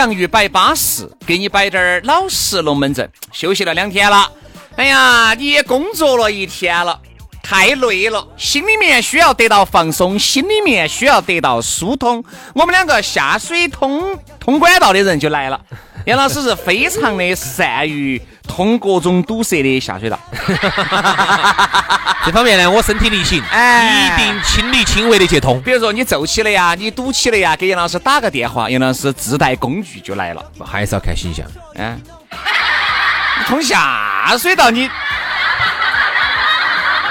洋芋摆巴适，给你摆点儿老式龙门阵。休息了两天了，哎呀，你也工作了一天了，太累了，心里面需要得到放松，心里面需要得到疏通。我们两个下水通通管道的人就来了。杨老师是非常的善于通各种堵塞的下水道。这方面呢，我身体力行，哎一定亲力亲为的去通。比如说你皱起了呀，你堵起了呀，给杨老师打个电话，杨老师自带工具就来了。还是要看形象。嗯，你通下水道你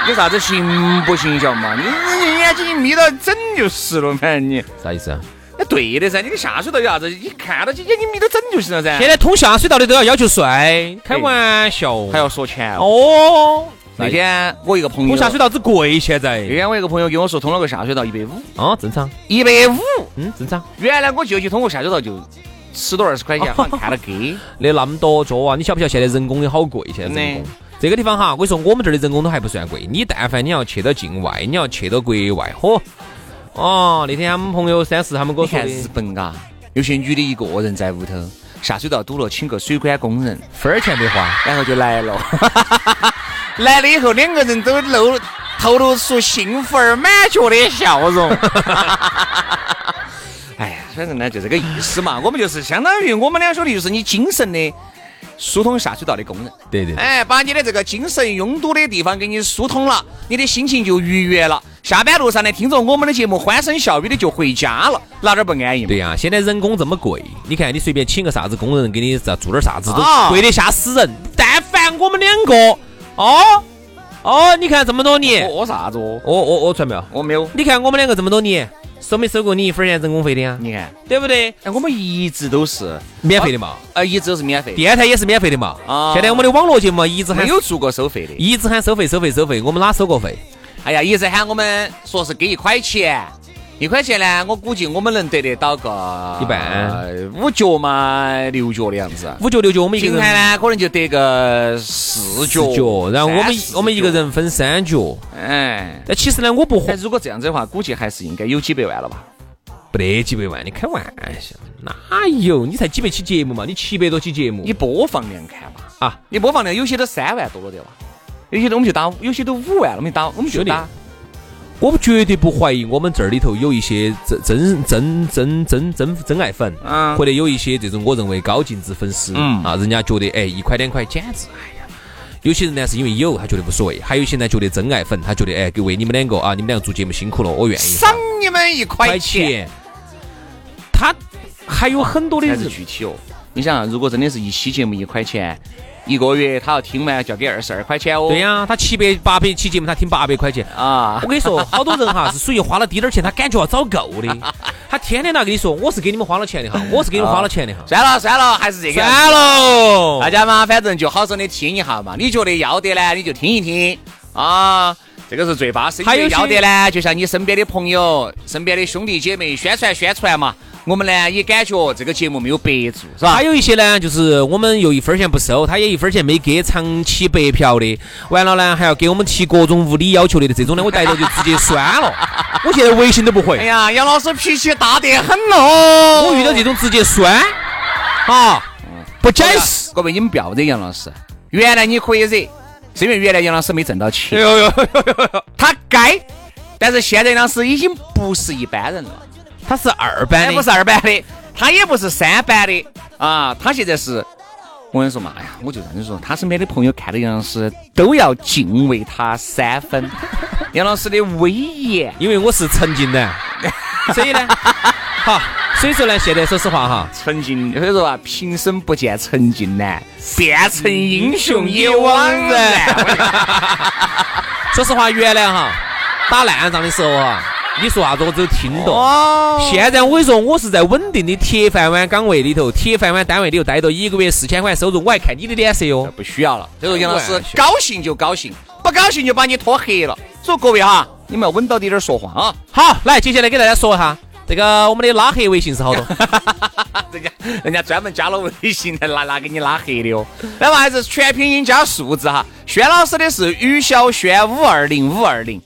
有啥子形不形象嘛？你你眼睛一眯到整就是了，反正你啥意思啊？那对的噻，你个下水道有啥子？你看到起眼睛眯着整就行了噻。现在通下水道的都要要求帅，开玩笑。还要说钱哦。哦，那天我一个朋友通下水道之贵，现在那天我一个朋友跟我说，通了个下水道一百五，哦，正常，一百五。嗯，正常。原来我就去通过下水道就十多二十块钱，好像看了给。那那么多桌啊，你晓不晓得现在人工也好贵？现在人工。这个地方哈，我跟你说，我们这儿的人工都还不算贵。你但凡你要去到境外，你要去到国外，嚯！哦，那天我们朋友三四他们给我看日的，本嘎，有些女的一个人在屋头，下水道堵了，请个水管工人，分儿钱没花。然后就来了。来了以后，两个人都露透露出幸福而满足的笑容。哎呀，反正呢就这个意思嘛，我们就是相当于我们两兄弟就是你精神的疏通下水道的工人。对对对，哎，把你的这个精神拥堵的地方给你疏通了，你的心情就愉悦了。下班路上呢，听着我们的节目，欢声笑语的就回家了，哪点不安逸嘛？对呀、现在人工这么贵，你看你随便请个啥子工人给你咋做点啥子都啊贵得吓死人。但凡我们两个，哦哦，你看这么多年，哦啥子哦？我我我传没有？我没有。你看我们两个这么多年，收没收过你一分钱人工费的呀？你看，对不对？哎，我们一直都是免费的嘛，呃，一直都是免费的，电台也是免费的嘛。啊现在我们的网络节目一直喊没有做过收费的。一直喊收费收费收费，我们哪收过费？哎呀，一直喊我们说是给一块钱，一块钱呢，我估计我们能得得到个一半呃五角嘛，六角的样子。五角六角，我们一个人呢，可能就得个四角，然后我们我们一个，人分三角。哎。但其实呢，我不哎，如果这样子的话，估计还是应该有几百万了吧？不得几百万，你开玩笑，哪有？你才几百期节目嘛，你七百多期节目，你播放量看嘛，啊，你播放量有些都三万多了的吧？有些都我们就打，有些都五万了，我们打，我们就打。我绝对不怀疑我们这儿里头有一些真真真真真真真爱粉，嗯或者有一些这种我认为高净值粉丝，嗯啊，人家觉得哎一块两块简直哎呀。有些人呢是因为有，他觉得无所谓；还有一些呢觉得真爱粉，他觉得哎，给为你们两个啊，你们两个做节目辛苦了，我愿意赏你们一块钱，，他还有很多的还人是具体哦。你想啊，如果真的是一期节目一块钱，一个月他要听完就要给二十二块钱哦。对呀、他七百八百期节目，他听八百块钱。啊我，跟你说，好多人哈是属于花了滴点儿钱，他感觉要找够的，他天天拿跟你说，我是给你们花了钱的哈，我是给你们花了钱的哈。算了算了，还是这个。算了大，家嘛，反正就好生的听一下嘛。你觉得要得呢，你就听一听啊，这个是最巴适。还有要得呢，就像你身边的朋友、身边的兄弟姐妹宣传宣传嘛。我们呢也感觉这个节目没有白做，是吧？还有一些呢，就是我们又一分钱不收，他也一分钱没给，长期白嫖的，完了呢还要给我们提各种无理要求的这种呢，我逮到就直接删了。我现在微信都不回，哎呀，杨老师脾气大得很喽。我遇到这种直接删，啊，不解释。各位你们不要惹杨老师，原来你可以惹，是因为原来杨老师没挣到钱，呦呦，他该，但是现在杨老师已经不是一般人了，他是二班的，不是二班的，他也不是三班的啊，他现在是。我跟你说嘛，哎呀，我就这样说，他身边的朋友看到杨老师都要敬畏他三分。杨老师的威严，因为我是陈近南，所以呢，好，所以说呢，现在说实话哈，陈静，所以说啊，平生不见陈静南，变成英雄也枉然。说实话，原来哈打烂仗的时候哈。你说啥子我只有听懂。现在我跟你说，我是在稳定的铁饭碗岗位里头，铁饭碗单位里头待着一个月四千块收入，我还看你的脸色哟。不需要了。所以说杨老师高兴就高兴，不高兴就把你拖黑了。所以各位哈，你们要稳到底点说话啊。好，来接下来给大家说一下，这个我们的拉黑微信是好多。人家人家专门加了微信来拿拿给你拉黑的哦。那么还是全拼音加数字哈。轩老师的是于小轩五二零五二零。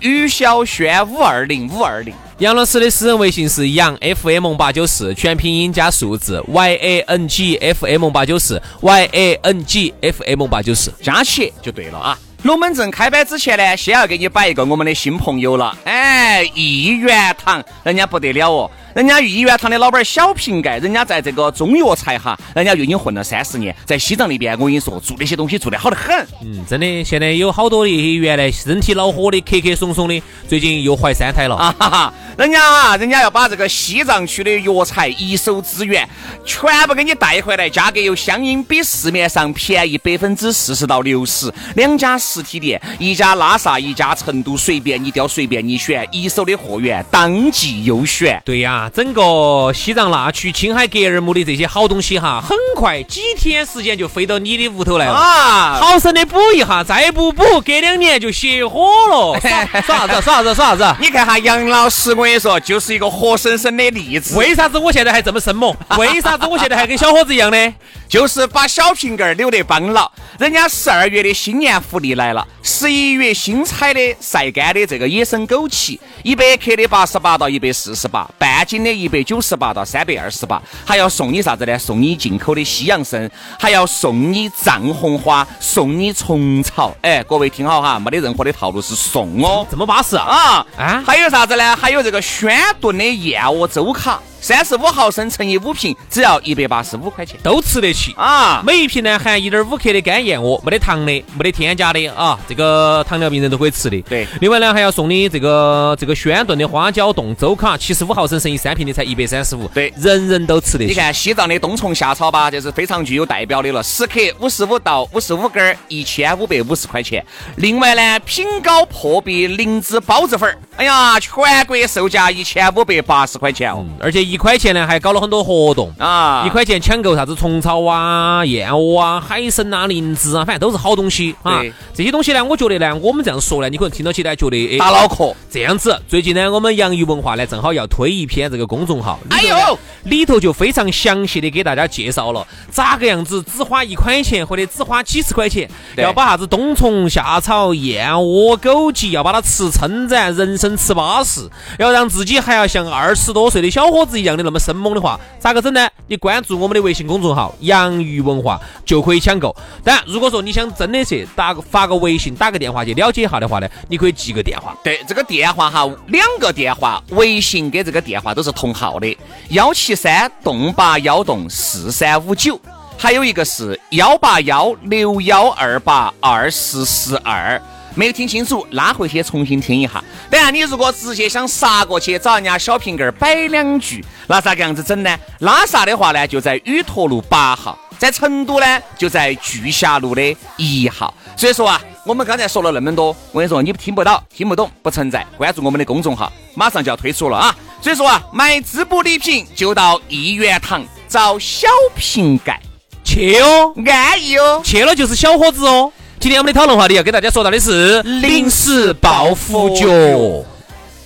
于小轩五二零五二零，杨老师的私人微信是杨 FM 八九四，全拼音加数字 Y A N G F M 八九四 Y A N G F M 八九四，加起就对了啊。龙门阵开摆之前呢，先要给你摆一个我们的新朋友了，哎，益元堂，人家不得了哦。人家益元堂的老板小瓶盖，人家在这个中药材哈，人家就已经混了三十年，在西藏那边，我跟你说，做那些东西做得好得很。嗯，真的，现在有好多的原来身体恼火的、咳咳怂怂的，最近又怀三胎了啊！哈哈，人家啊，人家要把这个西藏区的药材一手资源全部给你带回来，价格又相应比市面上便宜百分之四十到六十。两家实体店，一家拉萨，一家成都，随便你挑，随便你选，一手的货源，当即优选。对呀。整个西藏那曲、青海格尔木的这些好东西哈，很快几天时间就飞到你的屋头来了啊！好生的补一下，再不补，隔两年就熄火了。耍啥子？耍啥子？耍啥子？你看哈，杨老师，我跟你说，就是一个活生生的例子。为啥子我现在还这么生猛？为啥子我现在还跟小伙子一样的？就是把小瓶盖扭得帮了。人家十二月的新年福利来了，十一月新采的晒干的这个野生枸杞，一百克的八十八到一百四十八，半斤。的一百九十八到三百二十八，还要送你啥子呢？送你进口的西洋参，还要送你藏红花，送你虫草。哎，各位听好哈，没得任何的套路，是送哦。这么巴适啊啊！还有啥子呢？还有这个轩顿的燕窝粥卡。三十五毫升乘以五瓶，只要一百八十五块钱，都吃得起啊！每一瓶呢含一点五克的干燕窝，没得糖的，没得添加的啊！这个糖尿病人都可以吃的。对，另外呢还要送你这个这个轩顿的花椒冻粥卡，七十五毫升乘以三瓶的才一百三十五，对，人人都吃得起。你看西藏的冬虫夏草吧，就是非常具有代表的了，十克五十五到五十五根，一千五百五十块钱。另外呢，品高破壁灵芝包子粉儿，哎呀，全国售价一千五百八十块钱哦，而且一块钱呢，还搞了很多活动啊！一块钱抢购啥子虫草啊、燕窝啊、海参啊、灵芝啊，反正都是好东西啊。这些东西呢，我觉得呢，我们这样说呢，你可能听到起来觉得打脑壳。这样子，最近呢，我们洋芋文化呢，正好要推一篇这个公众号，哎呦，里头就非常详细的给大家介绍了咋个样子，只花一块钱或者只花几十块钱，要把啥子冬虫夏草、燕窝、枸杞，要把它吃撑展，人生吃巴适，要让自己还要像二十多岁的小伙子一样的那么。生猛的话，咋个整呢？你关注我们的微信公众号“洋芋文化”就可以抢购。当然，如果说你想真的去打个发个微信、打个电话去了解一下的话呢，你可以记个电话。对，这个电话哈，两个电话，微信跟这个电话都是同号的：幺七三栋八幺栋四三五九，还有一个是幺八幺六幺二八二四四二。没有听清楚，拉回去重新听一下。等下你如果直接想杀过去找人家小瓶盖摆两句，那咋个样子整呢？拉萨的话呢，就在雨陀路八号；在成都呢，就在巨霞路的一号。所以说啊，我们刚才说了那么多，我跟你说，你听不到、听不懂不存在。关注我们的公众号，马上就要推出了啊！所以说啊，买滋补礼品就到一元堂找小瓶盖去哦，安逸哦，去了就是小伙子哦。今天我们的讨论话题要给大家说到的是临时抱佛脚，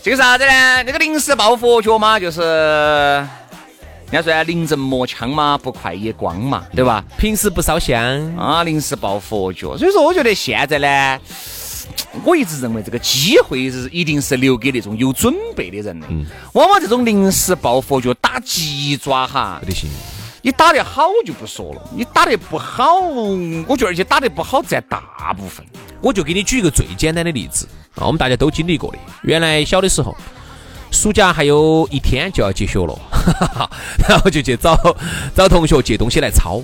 这个啥子呢？那个临时抱佛脚嘛，就是人家说临阵磨枪嘛，不快也光嘛，对吧？平时不烧香啊，临时抱佛脚。所以说，我觉得现在呢，我一直认为这个机会是一定是留给那种有准备的人的。嗯，往往这种临时抱佛脚、打急抓哈，不得行。你打得好就不说了，你打得不好，我觉得而且打得不好占大部分。我就给你举一个最简单的例子啊，我们大家都经历过的。原来小的时候，暑假还有一天就要结学了，然后就去找找同学借东西来抄。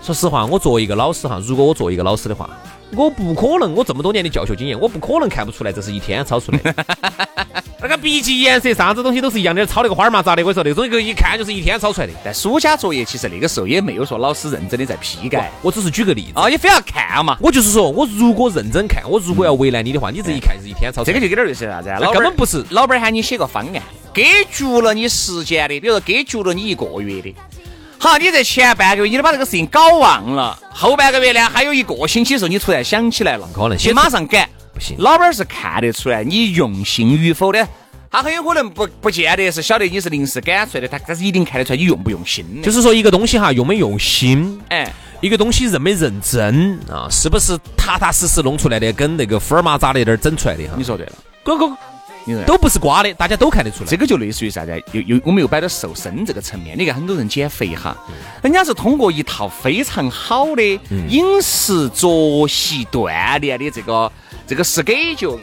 说实话，我作为一个老师哈，如果我作为一个老师的话，我不可能，我这么多年的教学经验，我不可能看不出来这是一天抄出来的。那个笔记颜色啥子东西都是一样的，抄那个花儿嘛咋的？我说那种一个一看就是一天抄出来的。但暑假作业其实那个时候也没有说老师认真的在批改，我只是举个例子啊，你非要看嘛。我就是说我如果认真看，我如果要为难你的话，你这一看是一天抄出来。这个就给点类似啥子？那根本不是，老板喊你写个方案，给足了你时间的，比如说给足了你一个月的。好，你在前半个月你都把这个事情搞忘了，后半个月呢还有一个星期的时候，你突然想起来了，可能你马上改，不行。老板是看得出来你用心与否的，他很有可能不不见得是晓得你是临时赶出来的，他但是一定看得出来你用不用心。就是说一个东西哈，用没用心，哎，一个东西认没认真啊，是不是踏踏实实弄出来的，跟那个福尔马扎的点儿整出来的哈？你说对了，哥哥。都不是瓜的，大家都看得出来。这个就类似于啥子？又又我们又摆到瘦身这个层面。你看很多人减肥哈，人家是通过一套非常好的饮食、作息、锻炼的这个这个是给就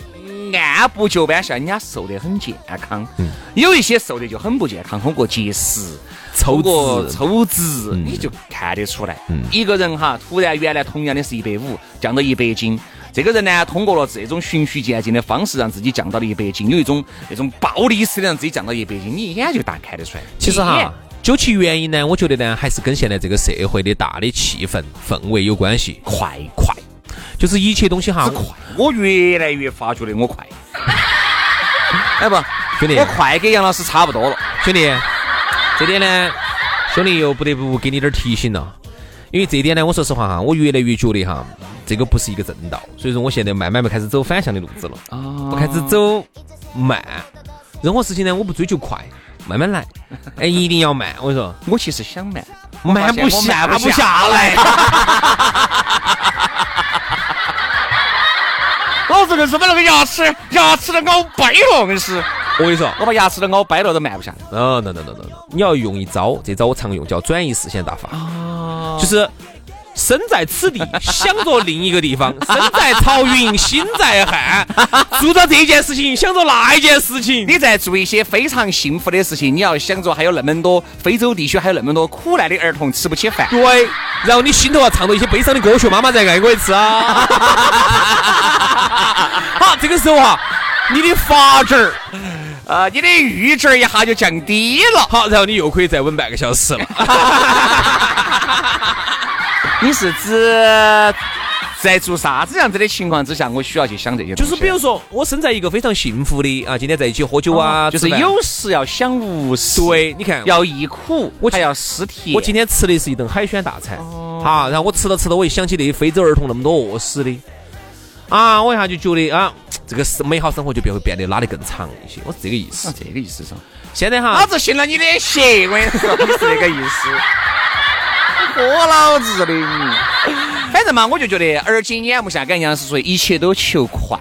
按部就班，像人家瘦得很健康。有一些瘦的就很不健康，通过节食、抽过、抽脂，你就看得出来。一个人哈，突然原来同样的是一百五，降到一百斤。这个人呢，通过了这种循序渐进的方式，让自己降到了一百斤，有一种那种暴力式的让自己降到一百斤，你一眼就大看得出来。其实哈，究其原因呢，我觉得呢，还是跟现在这个社会的大的气氛氛围有关系。快快，就是一切东西哈，快。我越来越发觉的我快。哎不，兄弟，我快跟杨老师差不多了。兄弟，这点呢，兄弟又不得不给你点提醒了，因为这点呢，我说实话哈，我越来越觉得哈。这个不是一个正道，所以说我现在慢慢慢开始走反向的路子了，我开始走慢，任何事情呢我不追求快，慢慢来，哎一定要慢。我跟你说，我其实想慢，慢不下不下来。老子硬是把那个牙齿牙齿都咬掰了，我跟你说，我跟你说，我把牙齿都咬掰了都慢不下来。嗯，等等等等等，你要用一招，这招我常用，叫转移视线大法，就是。身在此地，想着另一个地方；身在曹云，心在汉。做着这件事情，想着那一件事情。你在做一些非常幸福的事情，你要想着还有那么多非洲地区还有那么多苦难的儿童吃不起饭。对，然后你心头要唱着一些悲伤的歌曲，妈妈再爱我一次啊！好，这个时候哈，你的发值儿，呃，你的阈值一下就降低了。好，然后你又可以再稳半个小时了。你是指在做啥子样子的情况之下，我需要去想这些？就是比如说，我生在一个非常幸福的啊，今天在一起喝酒啊，就是有时要想无时。对，你看，要忆苦，我还要思甜。我今天吃的是一顿海鲜大餐，好，然后我吃着吃着，我一想起那些非洲儿童那么多饿死的，啊，我一下就觉得啊，这个是美好生活就变会变得拉得更长一些。我是这个意思，这个意思是？现在哈，老子信了你的邪，我跟你说，你是这个意思。我老子的，反正嘛，我就觉得耳今眼目下，跟杨老师说，一切都求快，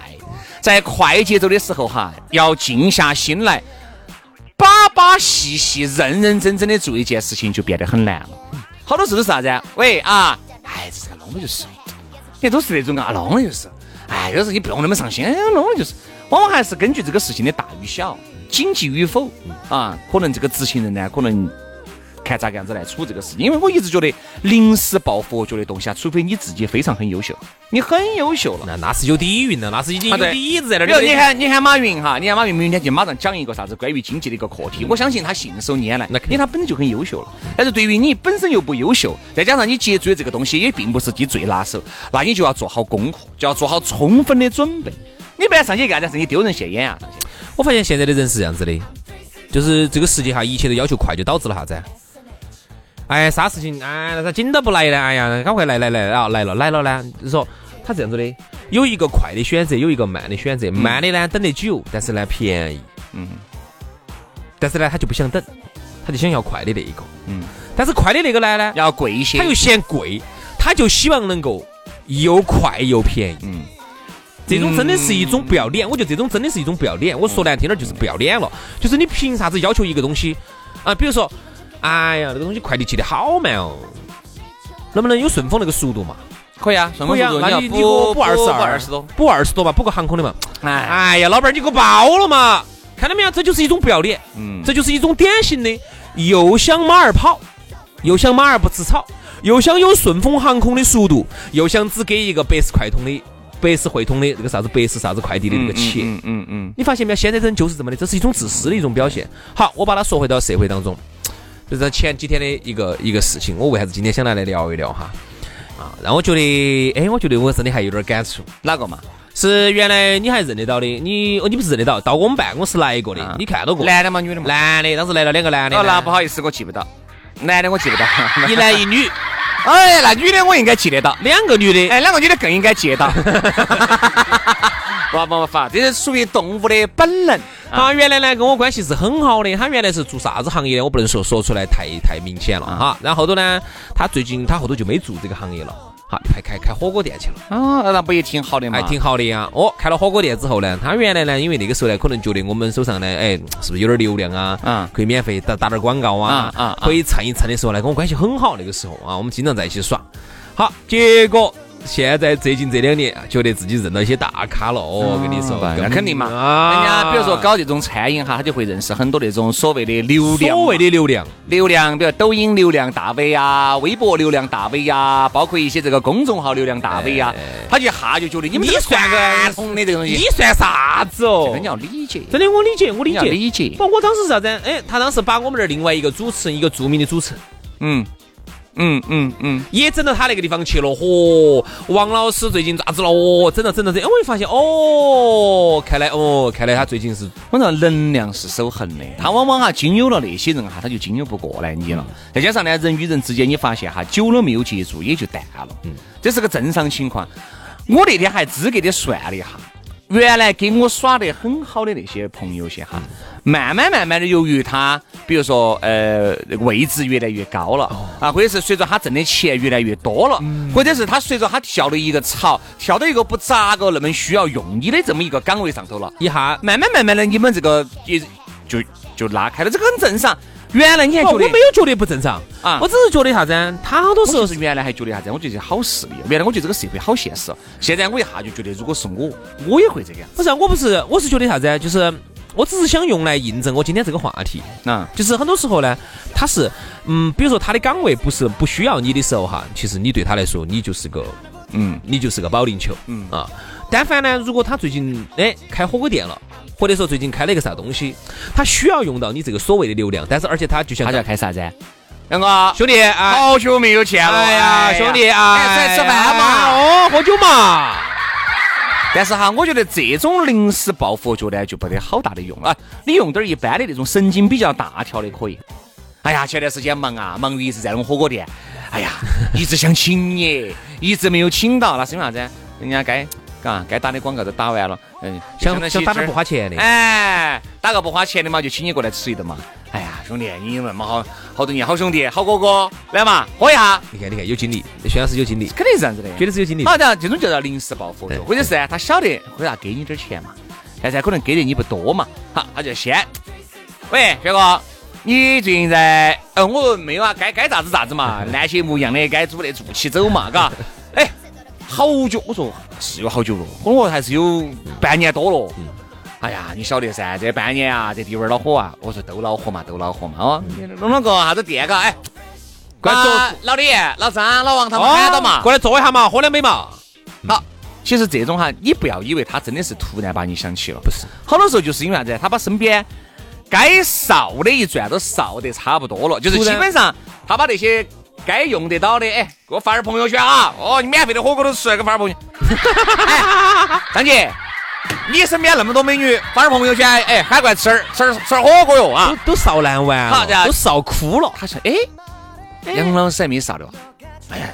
在快节奏的时候哈，要静下心来，把把细细、认认真真的做一件事情，就变得很难了。好多事都是啥子？喂啊，哎，这个弄的就是，你都是那种啊，弄的就是，哎，有时你不用那么上心，弄的就是，往往还是根据这个事情的大与小、紧急与否啊，可能这个执行人呢，可能。看咋个样子来处这个事，因为我一直觉得临时抱佛脚的东西啊，除非你自己非常很优秀，你很优秀了，那那是有底蕴的，那是已经有底子在那儿。比如你喊，你喊马云哈，你喊马云明天就马上讲一个啥子关于经济的一个课题，我相信他信手拈来，那肯定他本身就很优秀了。但是对于你本身又不优秀，再加上你接触的这个东西也并不是你最拿手，那你就要做好功课，就要做好充分的准备。你不要上去干点事，你丢人现眼啊！我发现现在的人是这样子的，就是这个世界哈，一切都要求快，就导致了啥子？哎，啥事情？哎，那咋紧都不来呢？哎呀，赶快来来来啊！来了来了呢？就是说，他这样子的，有一个快的选择，有一个慢的选择。慢的呢，等得久，但是呢便宜。嗯。但是呢，他就不想等，他就想要快的那一个。嗯。但是快的那个来呢，要贵一些，他又嫌贵，他就希望能够又快又便宜。嗯。这种真的是一种不要脸，我觉得这种真的是一种不要脸。我说难听点就是不要脸了，就是你凭啥子要求一个东西啊？比如说。哎呀，那个东西快递寄的好慢哦，能不能有顺丰那个速度嘛？可以啊，顺丰啊速度要那你你给我补二十二，二十多。，补二十多嘛，补个航空的嘛。哎，哎呀，老板儿你给我包了嘛？看到没有？这就是一种不要脸，嗯，这就是一种典型的又想马儿跑，又想马儿不吃草，又想有顺丰航空的速度，又想只给一个百世快通的、百世汇通的那个啥子百世啥子快递的那个钱。嗯嗯嗯你发现没有？现在人就是这么的，这是一种自私的一种表现。好，我把它说回到社会当中，就是前几天的一个一个事情，我为啥子今天想来来聊一聊哈？啊，让我觉得，哎，我觉得我真的还有点感触。哪个嘛？是原来你还认得到的，你哦，你不是认得到，到我们办公室来过的，啊你看到过？男的吗？女的吗？男的，当时来了两个男的，哦，那不好意思，我记不到。男的我记不到。一男一女，哎，那女的我应该记得到。两个女的，哎，两个女的更应该记得到。不不不，这是属于动物的本能。他原来呢跟我关系是很好的，他原来是做啥子行业的，我不能说说出来太太明显了哈。然后后头呢，他最近他后头就没做这个行业了，好开开开火锅店去了。啊，那不也挺好的嘛？还挺好的呀。哦，开了火锅店之后呢，他原来呢，因为那个时候呢，可能觉得我们手上呢，哎，是不是有点流量啊？嗯可以免费打打点广告啊，嗯嗯嗯可以蹭一蹭的时候呢，跟我关系很好。那个时候啊，我们经常在一起耍。好，结果现在最近这两年，觉得自己认到一些大咖了。哦，我跟你说，那肯定嘛。啊人家比如说搞这种餐饮哈，他就会认识很多那种所谓的流量，所谓的流量，流量，比如抖音流量大 V 呀、微博流量大 V 呀，包括一些这个公众号流量大 V 呀，他就一下就觉得你们你算个传统的这个东西，你算啥子哦？这个你要理解，真的，我理解，我理解，理解不，我当时是啥子？哎，他当时把我们这儿另外一个主持人，一个著名的主持人。嗯嗯嗯嗯，也整到他那个地方去了，嚯！王老师最近咋子了？哦，整到整到这，哎，我就发现，哦，看来，哦，看来他最近是反正能量是守恒的，他往往哈经有了那些人哈，他就经由不过来你了。再加上呢，人与人之间你发现哈，久了没有接触也就淡了，嗯，这是个正常情况。我那天还资格的算了一下，原来跟我耍得很好的那些朋友些哈，慢慢慢慢的，由于他比如说呃位置越来越高了啊，或者是随着他挣的钱越来越多了，或者是他随着他跳了一个槽，跳到一个不咋个那么需要用你的这么一个岗位上头了。一下，慢慢慢慢的，你们这个也就就拉开了，这个很正常。原来你还觉得没有觉得不正常啊我只是觉得啥子？他好多时候是原来还觉得啥子？我觉得是好势利。原来我觉得这个社会好现实。现在我一下就觉得，如果是我，我也会这个样。不是，我不是，我是觉得啥子？就是我只是想用来印证我今天这个话题。啊，就是很多时候呢，他是，嗯，比如说他的岗位不是不需要你的时候哈，其实你对他来说，你就是个，嗯，你就是个保龄球，嗯啊。但凡呢，如果他最近哎开火锅店了，或者说最近开了一个啥东西，他需要用到你这个所谓的流量，但是而且他就像他就要开啥子？杨哥，兄弟啊，好久没有见了。哎呀，兄弟啊，哎出来吃饭嘛。哦，喝酒嘛。但是哈，我觉得这种临时抱佛脚呢，就不得好大的用啊。你用点儿一般的那种神经比较大条的可以。哎呀，前段时间忙啊，忙于一直在弄火锅店。哎呀，一直想请你，一直没有请到，那是因为啥子？人家该嘎该打的广告都打完了，嗯，想想打点不花钱的，哎，打个不花钱的嘛，就请你过来吃一顿嘛。哎呀，兄弟，你那么好好多年好兄弟好哥哥，来嘛，喝一下，你看你看有精力，薛老师有精力，肯定是这样子的。绝对是有精力。好的，这种就叫临时抱佛脚，或者是他晓得会啥给你点儿钱嘛，但是可能给的你不多嘛，好，他就先，喂，薛哥，你最近在，呃，我没有啊，该该咋子咋子嘛，烂节目一样的，该做的做起走嘛，嘎，哎，好久，我说是有好久了，我说还是有半年多了。哎呀，你晓得噻，这半年啊，这地方恼火啊！我说都恼火嘛，都恼火嘛，哦，弄了个啥子店嘎？哎，过来坐啊老李、老张、老王他们喊到嘛，过来坐一下嘛，喝两杯嘛。好，其实这种哈，你不要以为他真的是突然把你想起了，不是，好多时候就是因为啥子？他把身边该扫的一转都扫得差不多了，就是基本上他把那些该用得到的，哎，给我发点朋友圈啊，哦，你免费的火锅都吃，给我发点朋友圈。哎，张姐，你身边那么多美女，发点朋友圈，哎，喊过来吃点吃点吃点火锅哟啊都！都烧烂完都烧哭了。他说，哎，杨老师还没少的吧？哎呀，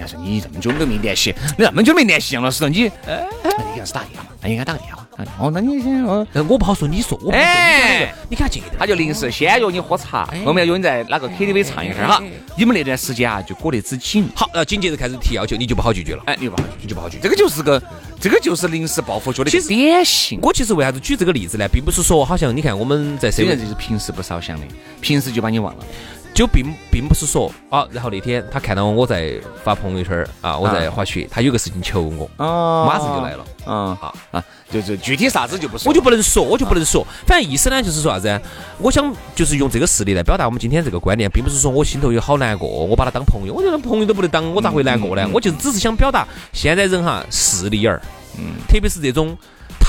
人家说你这么久都没联系，你这么久没联系杨老师了，你，哎，你给杨老师打电话嘛，那你给他打个电话。哦，那你先哦。呃我不好说，你说，我不好说，哎你看这个，他就临时先约你喝茶，后面约你在哪个 KTV 唱一下哈。你们那段时间啊，就裹得之紧。好，然后紧接着开始提要求，你就不好拒绝了。哎，你不好你就不好拒绝这个就是个，这个就是临时抱佛脚的其实典型。我其实为啥子举这个例子呢？并不是说好像你看我们在社会虽然，这是平时不烧香的，平时就把你忘了。就并并不是说啊，然后那天他看到我在发朋友圈儿啊，我在滑雪，他有个事情求我，哦马上就来了。嗯，好啊，就就具体啥子就不说，我就不能说，我就不能说。反正意思呢，就是说啥子？我想就是用这个事例来表达我们今天这个观念，并不是说我心头有好难过，我把他当朋友，我觉得朋友都不能当，我咋会难过呢？我就只是想表达，现在人哈势利眼儿，嗯，特别是这种。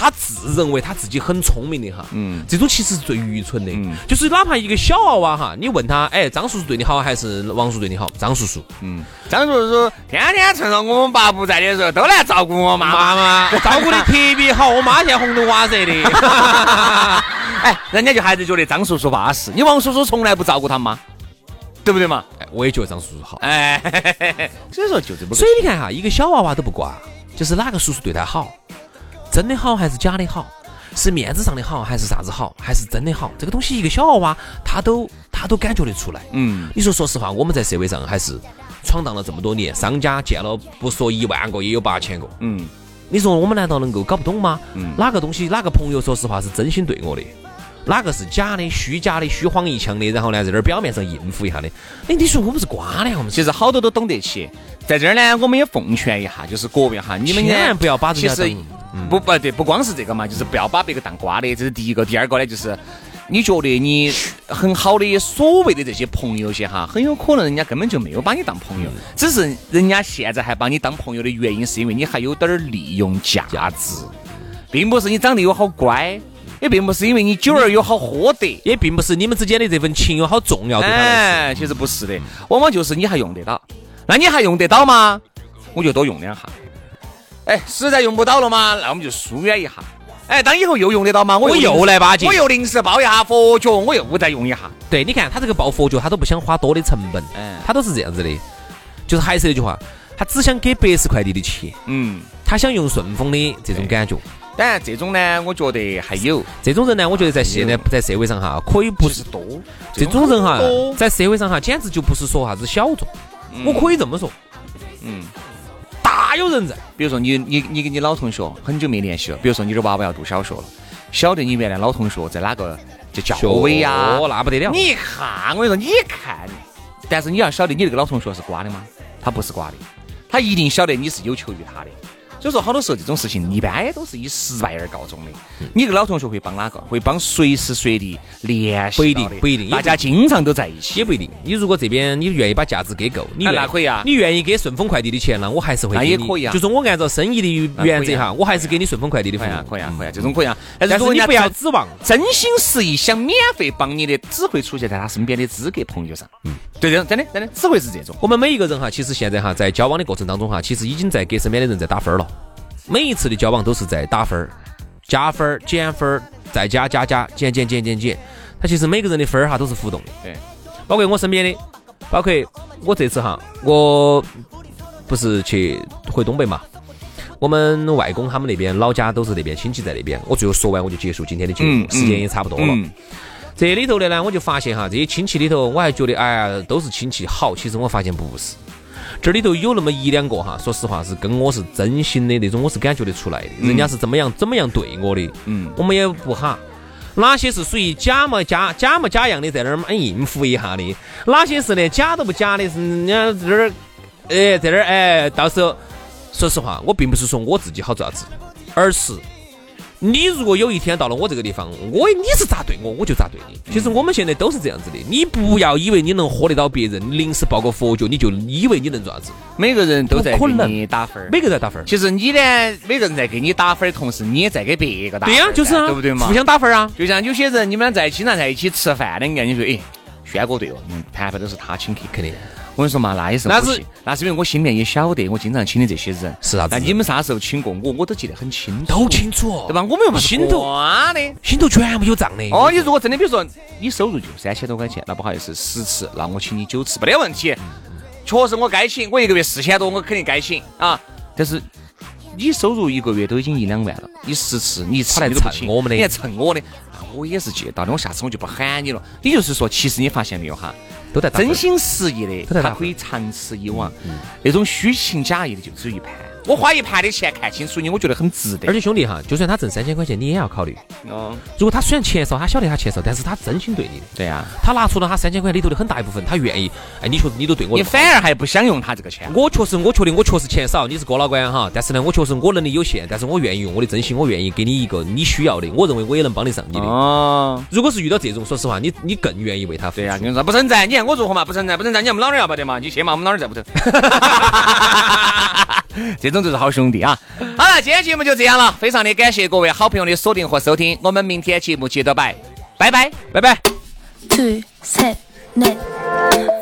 他自认为他自己很聪明的哈，嗯，这种其实是最愚蠢的，嗯，就是哪怕一个小娃娃哈，你问他，哎，张叔叔对你好还是王叔对你好？张叔叔，嗯，张叔叔天天趁着我们爸不在的时候都来照顾我妈妈。妈，照顾的特别好，我妈现在红头瓦色的，哎，人家就还是觉得张叔叔巴适，你王叔叔从来不照顾他妈，对不对嘛？哎，我也觉得张叔叔好，哎，所以说就这么，所以你看哈，一个小娃娃都不管，就是哪个叔叔对他好。真的好还是假的好？是面子上的好还是啥子好？还是真的好？这个东西一个小娃娃他都他都感觉得出来。嗯，你说说实话，我们在社会上还是闯荡了这么多年，商家见了不说一万个也有八千个。嗯，你说我们难道能够搞不懂吗？嗯，哪个东西哪个朋友说实话是真心对我的，哪个是假的、虚假的、虚晃一枪的？然后呢，在这儿表面上应付一下的。哎，你说我们是瓜的，我们其实好多都懂得起。在这儿呢，我们也奉劝一下，就是各位哈，你们千万不要把这些。不不对，不光是这个嘛，就是不要把别个当瓜的，这是第一个。第二个呢，就是你觉得你很好的所谓的这些朋友些哈，很有可能人家根本就没有把你当朋友，只是人家现在还把你当朋友的原因，是因为你还有点儿利用价值，并不是你长得有好乖，也并不是因为你酒儿有好喝得，也并不是你们之间的这份情有好重要。哎，其实不是的，往往就是你还用得到，那你还用得到吗？我就多用两下。哎，实在用不到了吗？那我们就疏远一下。哎，当以后又用得到吗？我又来巴结，我又临时抱一下佛脚，我又再用一下。对，你看他这个抱佛脚，他都不想花多的成本，嗯，他都是这样子的，就是还是那句话，他只想给百世快递的钱，嗯，他想用顺丰的这种感觉。当然，这种呢，我觉得还有这种人呢，我觉得在现在在社会上哈，可以不是多，这种人哈，在社会上哈，简直就不是说啥子小众，我可以这么说，嗯。大有人在，比如说你你你跟你老同学很久没联系了，比如说你的娃娃要读小学了，晓得你原来老同学在哪个就教委呀？哦，那不得了！你一看，我跟你说，你看，但是你要晓得，你那个老同学是瓜的吗？他不是瓜的，他一定晓得你是有求于他的。所以说，好多时候这种事情一般都是以失败而告终的。你个老同学会帮哪个？会帮随时随地联系不一定，不一定。大家经常都在一起，也不一定。你如果这边你愿意把价值给够，你那可以啊。你愿意给顺丰快递的钱呢？我还是会。那也可以啊。就是我按照生意的原则哈，我还是给你顺丰快递的服务。可以啊，可以啊，这种可以啊。但是你不要指望真心实意想免费帮你的，只会出现在他身边的资格朋友上。嗯，对的，真的真的只会是这种。我们每一个人哈，其实现在哈，在交往的过程当中哈，其实已经在给身边的人在打分了。每一次的交往都是在打分儿、加分儿、减分儿、再加加加、减减减减减。他其实每个人的分儿哈都是浮动的，对。包括我身边的，包括我这次哈，我不是去回东北嘛，我们外公他们那边老家都是那边亲戚在那边。我最后说完我就结束今天的节目，时间也差不多了。这里头的呢，我就发现哈，这些亲戚里头，我还觉得哎呀都是亲戚好，其实我发现不是。这里头有那么一两个哈，说实话是跟我是真心的那种，我是感觉得出来的。人家是怎么样怎么样对我的，嗯，我们也不哈。哪些是属于假模假假模假样的，在那儿蛮应付一下的？哪些是连假都不假的？是人家在那儿，哎，在那儿哎，到时候说实话，我并不是说我自己好做啥子，而是。你如果有一天到了我这个地方，我你是咋对我，我就咋对你。其实我们现在都是这样子的，你不要以为你能喝得到别人，临时抱个佛脚，你就以为你能做啥子。每个人都在给你打分，每个人在打分。其实你呢，每个人在给你打分的同时，你也在给别个打。对呀，就是啊，对不对嘛？互相打分啊。就像有些人，你们在经常在一起吃饭的，你看你说，哎，轩哥对哦，嗯盘盘都是他请客，肯定。我跟你说嘛，那也是那是那是因为我心里面也晓得，我经常请的这些人是啥子？那你们啥时候请过我，我都记得很清楚，都清楚，对吧？我们又不是心头的，心头全部有账的。哦，你如果真的，比如说你收入就三千多块钱，那不好意思，十次那我请你九次没得问题。确实我该请，我一个月四千多，我肯定该请啊。但是你收入一个月都已经一两万了，你十次你一次来蹭我们的，你还蹭我的，我也是记得到的。我下次我就不喊你了。也就是说，其实你发现没有哈？都在真心实意的，他可以长此以往。那种虚情假意的就只有一盘。我花一盘的钱看清楚你，我觉得很值得。而且兄弟哈，就算他挣三千块钱，你也要考虑。哦，如果他虽然钱少，他晓得他钱少，但是他真心对你的。对呀，他拿出了他三千块里头的很大一部分，他愿意。哎，你确实你都对我，你反而还不想用他这个钱。我确实，我觉得我确实钱少，你是哥老倌哈。但是呢，我确实我能力有限，但是我愿意用我的真心，我愿意给你一个你需要的，我认为我也能帮得上你的。哦，如果是遇到这种，说实话，你你更愿意为他付出。对呀，你说不存在，你看我如何嘛？不存在，不存在，你看我们老二要不得嘛？你去嘛？我们老二在屋头。这种就是好兄弟啊！好了，今天节目就这样了，非常的感谢各位好朋友的锁定和收听，我们明天节目接着摆，拜拜，拜拜。Two, set, net.